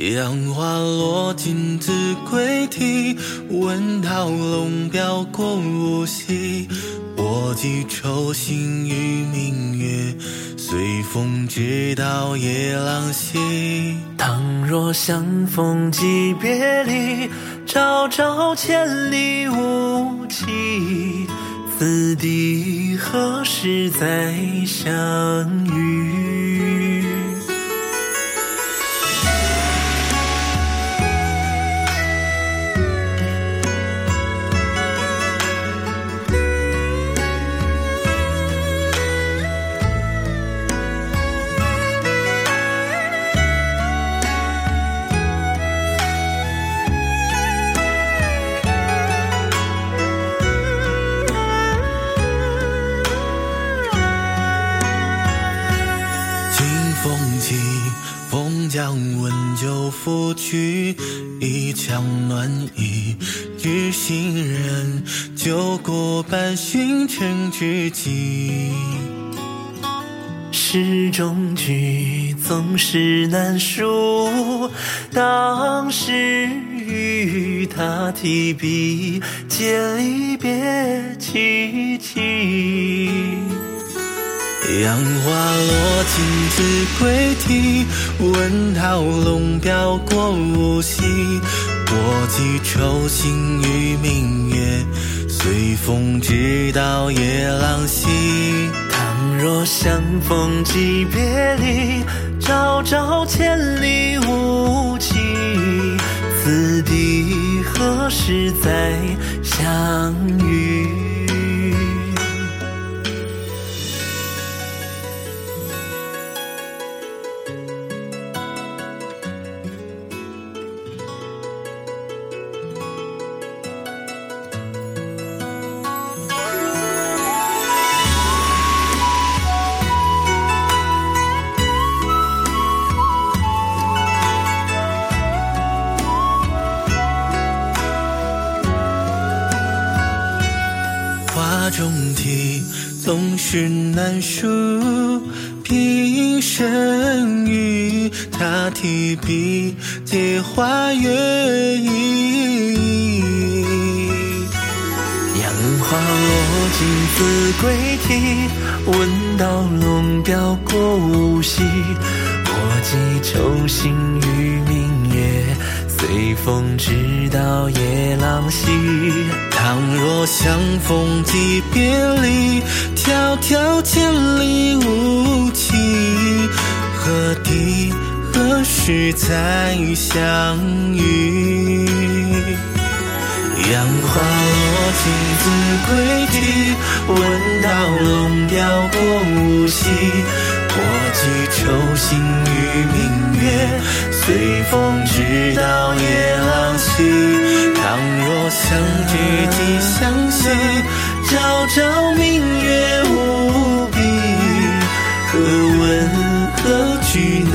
杨花落尽子规啼，闻涛龙标过无锡。我寄愁心与明月，随风直到夜郎西。倘若相逢即别离，朝朝千里无期。此地何时再相遇？风起，风将温酒拂去，一腔暖意。知心人，酒过半熏成知己。诗中句总是难书，当时与他提笔，借离别凄凄。杨花落尽子规啼，闻涛龙标过无锡。我寄愁心与明月，随风直到夜郎西。倘若相逢即别离，朝朝千里无期。此地何时再相遇？中题总是难书，平生与他提笔，借花月意。杨花落尽子规啼，闻道龙标过五溪。我寄愁心与明月，随风直到夜郎西。倘若相逢即别离，迢迢千里无期。何地何时再相遇？杨花落尽子规啼，闻道龙标过无锡。我寄愁心与明月，随风直到夜郎西。倘若相知即相惜，朝朝明月无比。可问何惧能